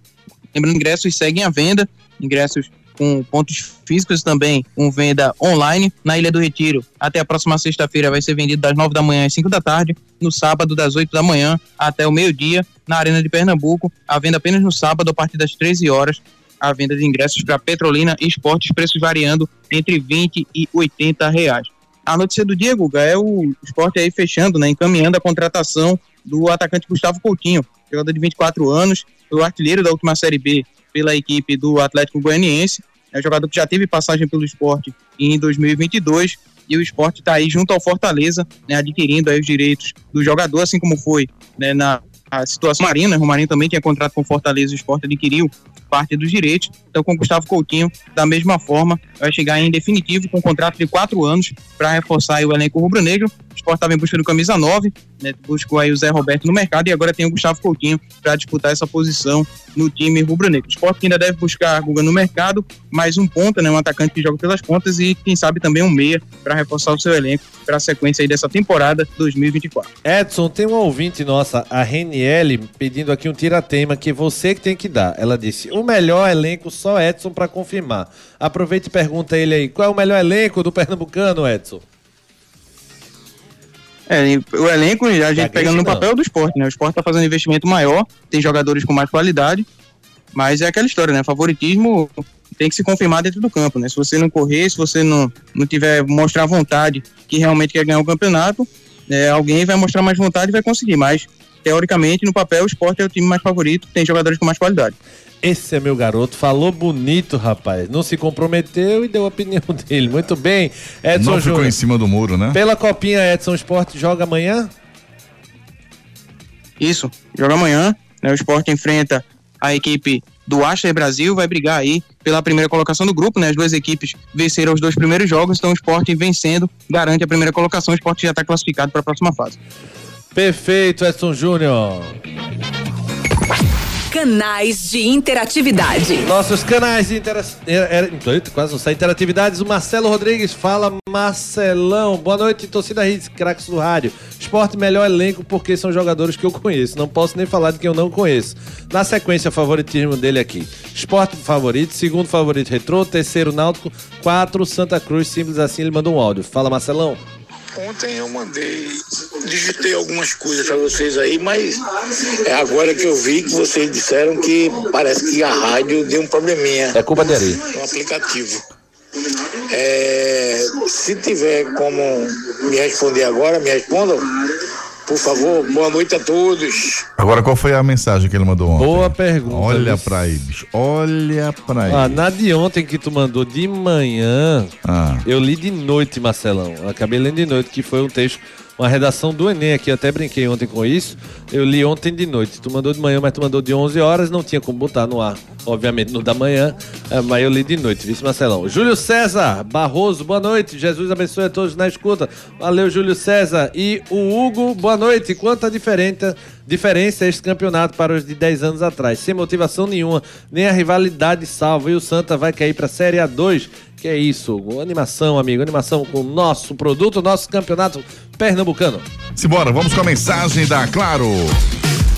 Lembrando, ingressos seguem à venda, ingressos com pontos físicos também, com venda online na Ilha do Retiro. Até a próxima sexta-feira vai ser vendido das 9 da manhã às 5 da tarde, no sábado das 8 da manhã até o meio-dia, na Arena de Pernambuco. A venda apenas no sábado, a partir das 13 horas, a venda de ingressos para Petrolina e Esportes, preços variando entre 20 e 80 reais. A notícia do dia, Guga, é o esporte aí fechando, né, encaminhando a contratação do atacante Gustavo Coutinho, jogador de 24 anos, o artilheiro da última Série B pela equipe do Atlético Goianiense, é um jogador que já teve passagem pelo esporte em 2022 e o esporte está aí junto ao Fortaleza, né, adquirindo aí os direitos do jogador, assim como foi né, na a situação Marina, o Marinho também tinha contrato com o Fortaleza, o esporte adquiriu parte dos direitos, então com o Gustavo Coutinho, da mesma forma, vai chegar em definitivo com um contrato de quatro anos para reforçar o elenco rubro-negro, o esporte estava em busca do camisa 9, né, buscou aí o Zé Roberto no mercado e agora tem o Gustavo Coutinho para disputar essa posição no time rubro-negro. O esporte que ainda deve buscar Guga no mercado, mais um ponta, né, um atacante que joga pelas pontas e quem sabe também um meia para reforçar o seu elenco para a sequência aí dessa temporada 2024. Edson, tem uma ouvinte nossa, a Reniele, pedindo aqui um tiratema que você que tem que dar. Ela disse: o melhor elenco só Edson para confirmar. Aproveita e pergunta ele aí: qual é o melhor elenco do Pernambucano, Edson? É, o elenco, a gente Gagueje pegando no não. papel do esporte, né? O esporte tá fazendo um investimento maior, tem jogadores com mais qualidade, mas é aquela história, né? Favoritismo tem que se confirmar dentro do campo, né? Se você não correr, se você não, não tiver, mostrar vontade que realmente quer ganhar o campeonato, é, alguém vai mostrar mais vontade e vai conseguir, mas teoricamente, no papel, o esporte é o time mais favorito, tem jogadores com mais qualidade. Esse é meu garoto, falou bonito, rapaz. Não se comprometeu e deu a opinião dele. Muito bem, Edson Não ficou Júnior. em cima do muro, né? Pela copinha, Edson Esporte joga amanhã? Isso, joga amanhã, né? O esporte enfrenta a equipe do Asher Brasil, vai brigar aí pela primeira colocação do grupo, né? As duas equipes venceram os dois primeiros jogos, então o esporte vencendo garante a primeira colocação, o esporte já está classificado para a próxima fase. Perfeito, Edson Júnior. Canais de interatividade. Nossos canais de interação. Quase não sai interatividades. O Marcelo Rodrigues fala, Marcelão. Boa noite, torcida Hits, craques do rádio. Esporte melhor elenco porque são jogadores que eu conheço. Não posso nem falar de quem eu não conheço. Na sequência, favoritismo dele aqui. Esporte favorito, segundo favorito Retrô, terceiro Náutico, quatro Santa Cruz, simples assim, ele mandou um áudio. Fala, Marcelão. Ontem eu mandei, digitei algumas coisas para vocês aí, mas é agora que eu vi que vocês disseram que parece que a rádio deu um probleminha. É culpa dele. No aplicativo. É, se tiver como me responder agora, me respondam. Por favor, boa noite a todos. Agora, qual foi a mensagem que ele mandou ontem? Boa pergunta. Olha Luiz. pra aí, bicho. Olha pra aí. Ah, na de ontem que tu mandou de manhã, Ah. eu li de noite, Marcelão. Eu acabei lendo de noite, que foi um texto, uma redação do Enem aqui, eu até brinquei ontem com isso. Eu li ontem de noite. Tu mandou de manhã, mas tu mandou de 11 horas, não tinha como botar no ar. Obviamente no da manhã, eh, mas eu li de noite, vice Marcelão. Júlio César Barroso, boa noite. Jesus abençoe a todos na escuta. Valeu, Júlio César. E o Hugo, boa noite. Quanta diferença, diferença este campeonato para os de 10 anos atrás? Sem motivação nenhuma, nem a rivalidade salva. E o Santa vai cair para a Série A2. Que é isso, Hugo? Animação, amigo. Animação com o nosso produto, nosso campeonato pernambucano. Simbora, vamos com a mensagem da Claro.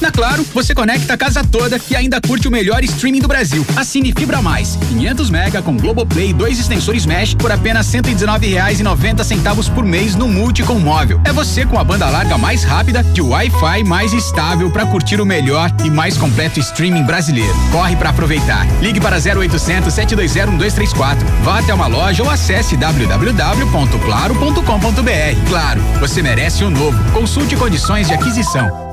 Na Claro, você conecta a casa toda e ainda curte o melhor streaming do Brasil. Assine Fibra Mais, 500 mega com Globoplay, dois extensores Mesh por apenas R$ 119,90 centavos por mês no Multi com móvel. É você com a banda larga mais rápida e o Wi-Fi mais estável para curtir o melhor e mais completo streaming brasileiro. Corre para aproveitar. Ligue para 0800 720 1234. Vá até uma loja ou acesse www.claro.com.br. Claro, você merece o novo. Consulte condições de aquisição.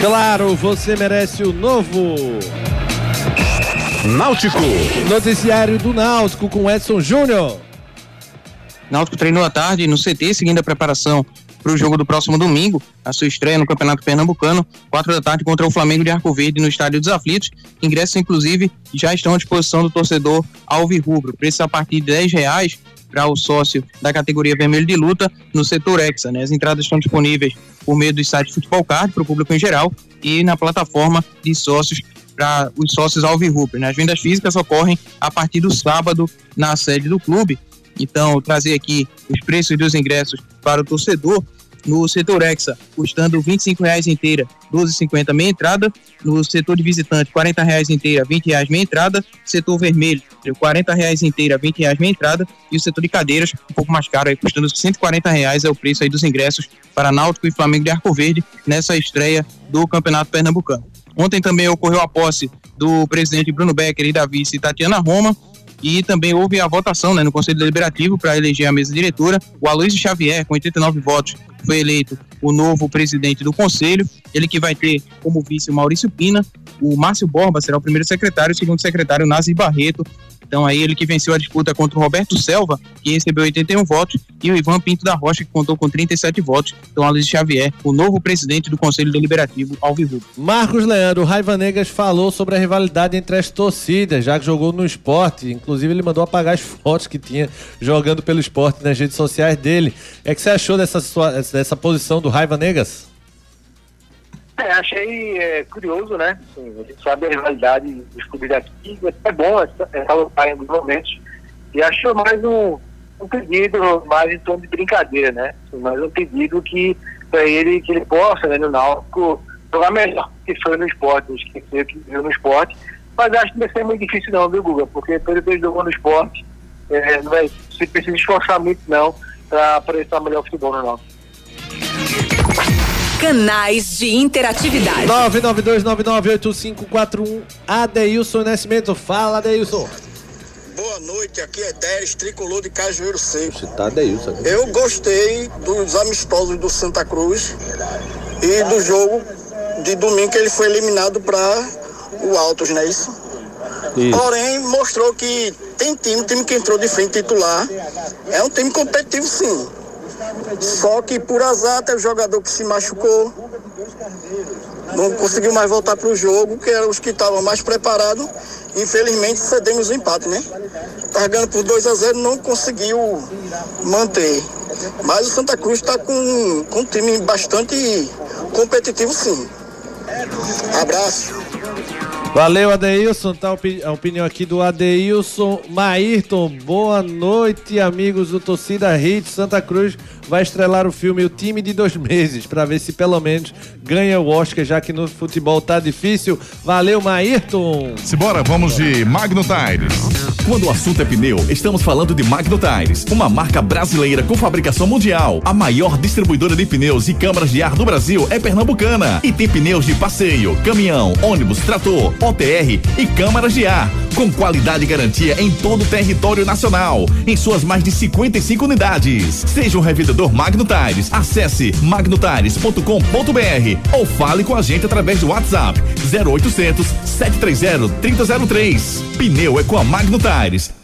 Claro, você merece o novo. Náutico. Noticiário do Náutico com Edson Júnior. Náutico treinou à tarde no CT, seguindo a preparação para o jogo do próximo domingo, a sua estreia no Campeonato Pernambucano, quatro da tarde contra o Flamengo de Arco Verde no Estádio dos Aflitos. Ingressos, inclusive, já estão à disposição do torcedor Alvirrubro. Preço a partir de 10 reais para o sócio da categoria vermelho de luta no setor Hexa. Né? As entradas estão disponíveis por meio do site Futebol Card para o público em geral e na plataforma de sócios para os sócios Alvirrubro. Né? As vendas físicas ocorrem a partir do sábado na sede do clube. Então, trazer aqui os preços dos ingressos para o torcedor. No setor Hexa, custando R$ 25,00 inteira, R$ 12,50 meia entrada. No setor de visitante, R$ 40,00 inteira, R$ 20,00 meia entrada. Setor vermelho, R$ 40,00 inteira, R$ 20,00 meia entrada. E o setor de cadeiras, um pouco mais caro, aí, custando R$ 140,00 é o preço aí dos ingressos para Náutico e Flamengo de Arco Verde nessa estreia do Campeonato Pernambucano. Ontem também ocorreu a posse do presidente Bruno Becker e da vice Tatiana Roma, e também houve a votação né, no Conselho Deliberativo para eleger a mesa diretora. O Aloysio Xavier, com 89 votos, foi eleito o novo presidente do Conselho. Ele que vai ter como vice o Maurício Pina. O Márcio Borba será o primeiro secretário, o segundo secretário, Nazi Barreto. Então aí ele que venceu a disputa contra o Roberto Selva, que recebeu 81 votos, e o Ivan Pinto da Rocha, que contou com 37 votos. Então Aloysio Xavier, o novo presidente do Conselho Deliberativo Alvirrubro. Marcos Leandro, o Raiva Negas falou sobre a rivalidade entre as torcidas, já que jogou no esporte. Inclusive, ele mandou apagar as fotos que tinha jogando pelo esporte nas redes sociais dele. É que você achou dessa, dessa posição do Raiva Negas? É, achei é, curioso, né? Assim, a gente sabe a rivalidade dos clubes daqui, é bom essa, essa lutar em alguns momentos. E achou mais um, um pedido, mais em tom de brincadeira, né? Assim, mais um pedido que para ele que ele possa, né, no Náutico, jogar melhor que foi no esporte, esquecer que viu no esporte. Mas acho que vai ser muito difícil não, viu, Guga? Porque pelo que ele jogou no esporte, é, não vai, você precisa esforçar muito não para apresentar melhor futebol no Náutico. Canais de interatividade. 992998541 Adeilson Nascimento. Fala, Adeilson. Boa noite, aqui é 10, tricolor de Cajueiro Seco. Tá Adeilson. aqui. Eu gostei dos amistosos do Santa Cruz e do jogo de domingo que ele foi eliminado para o Altos, não é isso? Isso. Porém, mostrou que tem time, time que entrou de frente titular, é um time competitivo sim. Só que por azar tem o jogador que se machucou, não conseguiu mais voltar para o jogo, que eram os que estavam mais preparados. Infelizmente cedemos o empate, né? Ganhando por 2 a 0 não conseguiu manter. Mas o Santa Cruz está com, com um time bastante competitivo sim. Abraço. Valeu, Adeilson. Tá a opi- a opinião aqui do Adeilson Maírton. Boa noite, amigos do Torcida Hit. Santa Cruz vai estrelar o filme O Time de Dois Meses, para ver se pelo menos ganha o Oscar, já que no futebol tá difícil. Valeu, Maírton. Simbora, vamos de Magno Tires. Quando o assunto é pneu, estamos falando de Magno Tires, uma marca brasileira com fabricação mundial. A maior distribuidora de pneus e câmaras de ar do Brasil é pernambucana e tem pneus de passeio, caminhão, ônibus, trator, OTR e câmaras de ar, com qualidade e garantia em todo o território nacional, em suas mais de 55 unidades. Seja um revendedor Magno Tires, acesse magnotires.com.br ou fale com a gente através do WhatsApp 0800 730 3003. Pneu é com a Magno Tires.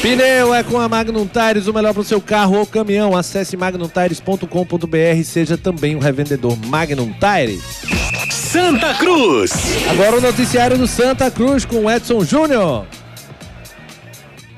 Pneu é com a Magnum Tires, o melhor para o seu carro ou caminhão. Acesse magnumtires.com.br seja também um revendedor Magnum Tires. Santa Cruz. Agora o noticiário do Santa Cruz com o Edson Júnior.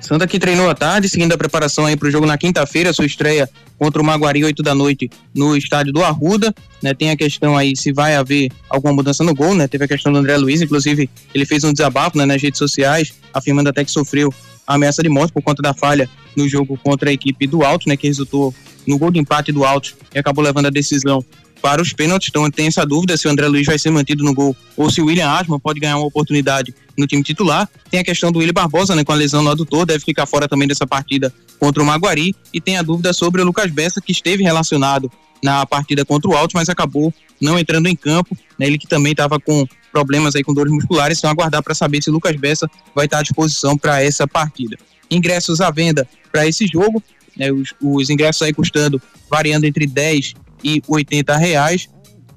Santa que treinou à tarde, seguindo a preparação aí para o jogo na quinta-feira, sua estreia contra o Maguari, 8 da noite, no estádio do Arruda. Né, tem a questão aí se vai haver alguma mudança no gol, né? Teve a questão do André Luiz, inclusive ele fez um desabafo né, nas redes sociais, afirmando até que sofreu ameaça de morte por conta da falha no jogo contra a equipe do Alto, né? Que resultou no gol de empate do Alto e acabou levando a decisão para os pênaltis. Então tem essa dúvida se o André Luiz vai ser mantido no gol ou se o William Asma pode ganhar uma oportunidade no time titular. Tem a questão do William Barbosa, né, com a lesão no adutor, deve ficar fora também dessa partida contra o Maguari. E tem a dúvida sobre o Lucas Bessa, que esteve relacionado na partida contra o Alto, mas acabou não entrando em campo. Né, ele que também estava com problemas aí com dores musculares, então aguardar para saber se o Lucas Bessa vai estar à disposição para essa partida. Ingressos à venda para esse jogo, né, os, os ingressos aí custando, variando entre 10 e 80 reais.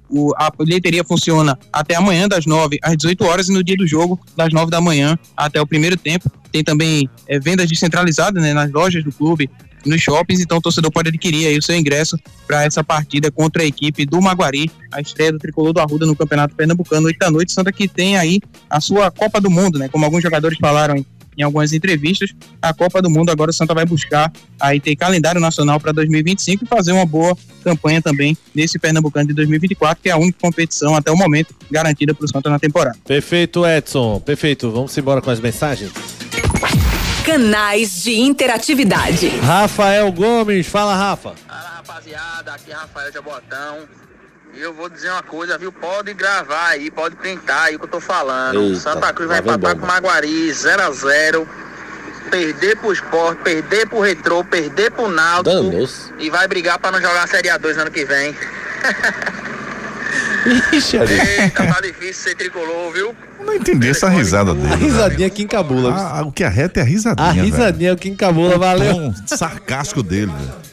O, a bilheteria funciona até amanhã, das 9 às 18 horas, e no dia do jogo, das 9 da manhã até o primeiro tempo. Tem também é, vendas descentralizadas né, nas lojas do clube, nos shoppings, então o torcedor pode adquirir aí o seu ingresso para essa partida contra a equipe do Maguari, a estreia do tricolor do Arruda no Campeonato Pernambucano, 8 da noite. Santa que tem aí a sua Copa do Mundo, né? Como alguns jogadores falaram em algumas entrevistas, a Copa do Mundo agora o Santa vai buscar aí ter calendário nacional para 2025 e fazer uma boa campanha também nesse Pernambucano de 2024, que é a única competição até o momento garantida para o Santa na temporada. Perfeito, Edson. Perfeito. Vamos embora com as mensagens? Canais de interatividade. Rafael Gomes, fala, Rafa. rapaziada, aqui é Rafael Jabotão. E eu vou dizer uma coisa, viu? Pode gravar aí, pode printar aí o que eu tô falando. Eita, Santa Cruz vai empatar com o Maguari 0x0. Perder pro Sport, perder pro Retrô, perder pro Náutico. Danos. E vai brigar pra não jogar a Série A2 ano que vem. Ixi, Ari. Eita, tá difícil ser tricolor, viu? Não entendi essa risada dele. A risadinha aqui encabula. Ah, o que arreta é a risadinha. A velho. risadinha é o que encabula, valeu. tom sarcástico dele, velho.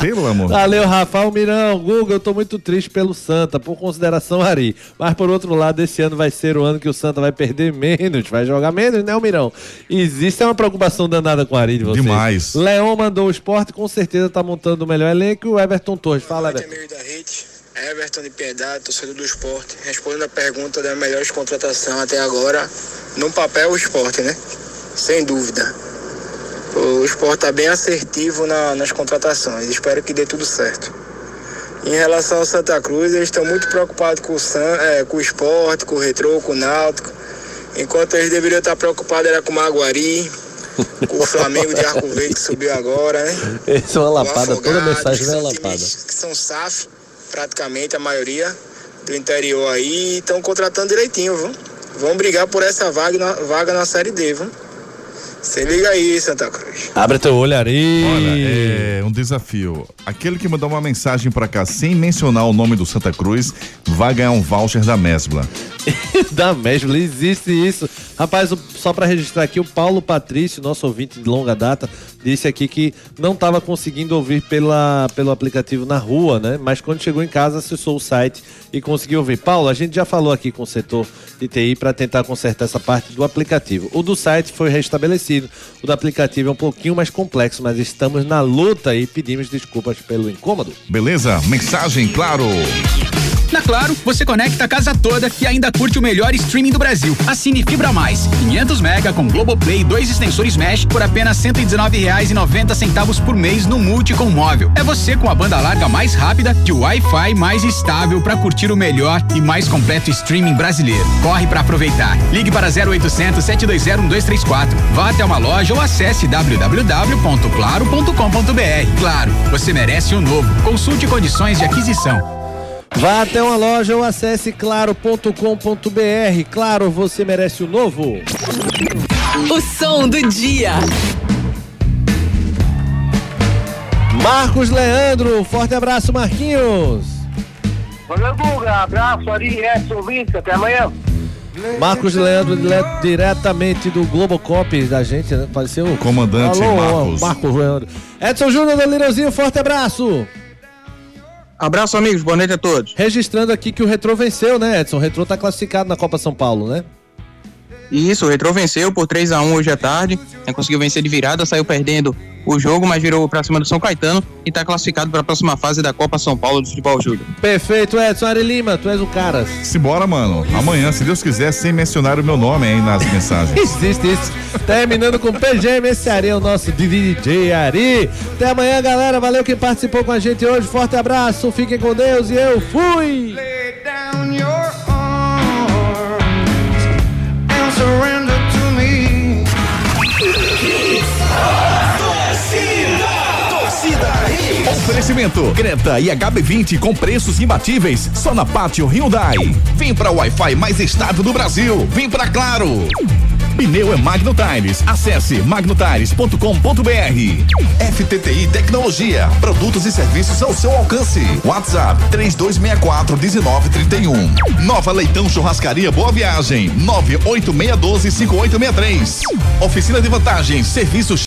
Pelo amor de Valeu, Rafael Mirão. Guga, eu tô muito triste pelo Santa, por consideração Ari. Mas por outro lado, esse ano vai ser o ano que o Santa vai perder menos, vai jogar menos, né, o Mirão? Existe uma preocupação danada com o Ari de vocês. Demais. Leon mandou o esporte, com certeza tá montando o melhor elenco. E o Everton Torres, fala, Everton. Everton de Piedade, torcedor do esporte. Respondendo a pergunta da melhor contratação até agora, no papel o esporte, né? Sem dúvida. O esporte está bem assertivo na- nas contratações. Espero que dê tudo certo. Em relação ao Santa Cruz, eles estão muito preocupados com o, San, é, com o esporte, com o retrô, com o náutico. Enquanto eles deveriam estar preocupados era com o Maguari, com o Flamengo de Arco Verde que subiu agora, né? Essa é uma lapada, toda mensagem são lapada. Que são SAF, praticamente a maioria do interior aí, estão contratando direitinho, viu? Vão brigar por essa vaga na, vaga na Série D, viu? Se liga aí, Santa Cruz. Abre teu olho, Ari. Olha, é um desafio. Aquele que mandar uma mensagem pra cá sem mencionar o nome do Santa Cruz vai ganhar um voucher da Mesbla. da Mesbla, existe isso. Rapaz, só para registrar aqui, o Paulo Patrício, nosso ouvinte de longa data, disse aqui que não estava conseguindo ouvir pela, pelo aplicativo na rua, né? Mas quando chegou em casa, acessou o site e conseguiu ouvir. Paulo, a gente já falou aqui com o setor de TI para tentar consertar essa parte do aplicativo. O do site foi restabelecido. O do aplicativo é um pouquinho mais complexo, mas estamos na luta e pedimos desculpas pelo incômodo. Beleza? Mensagem, claro. Na Claro, você conecta a casa toda e ainda curte o melhor streaming do Brasil. Assine Fibra Mais, 500 mega com Globoplay e dois extensores Mesh por apenas R$ 119,90 centavos por mês no Multi com móvel. É você com a banda larga mais rápida de Wi-Fi mais estável para curtir o melhor e mais completo streaming brasileiro. Corre para aproveitar. Ligue para 0800 720 1234. Vá até uma loja ou acesse www.claro.com.br. Claro, você merece o um novo. Consulte condições de aquisição. Vá até uma loja ou acesse claro.com.br. Claro, você merece o novo. O som do dia. Marcos Leandro, forte abraço, Marquinhos. Valeu, Guga. Abraço, Ari, Edson, Vince. Até amanhã. Marcos Leandro, diretamente do Globocop da gente, né? Pareceu o comandante Alô, Marcos. Marcos Leandro. Edson Júnior do Lirãozinho, forte abraço. Abraço, amigos. Boa noite a todos. Registrando aqui que o Retro venceu, né, Edson? O Retro tá classificado na Copa São Paulo, né? Isso, o Retro venceu por 3 a 1 hoje à tarde. Conseguiu vencer de virada, saiu perdendo o jogo, mas virou pra cima do São Caetano e tá classificado para a próxima fase da Copa São Paulo do Futebol Júnior. Perfeito, Edson Ari Lima, tu és o cara. Simbora, mano. Amanhã, se Deus quiser, sem mencionar o meu nome aí nas mensagens. Existe isso. Terminando com PGM, esse Ari é o nosso DJ Ari. Até amanhã, galera. Valeu quem participou com a gente hoje. Forte abraço, fiquem com Deus e eu fui! Oferecimento Creta e HB20 com preços imbatíveis só na Pátio Hyundai. Vem para o Wi-Fi mais estável do Brasil. Vem para Claro. Pneu é Magno Tires. Acesse magnotires.com.br. FTTI Tecnologia. Produtos e serviços ao seu alcance. WhatsApp 3264 1931. Nova Leitão Churrascaria Boa Viagem 98612 5863. Oficina de vantagens. Serviços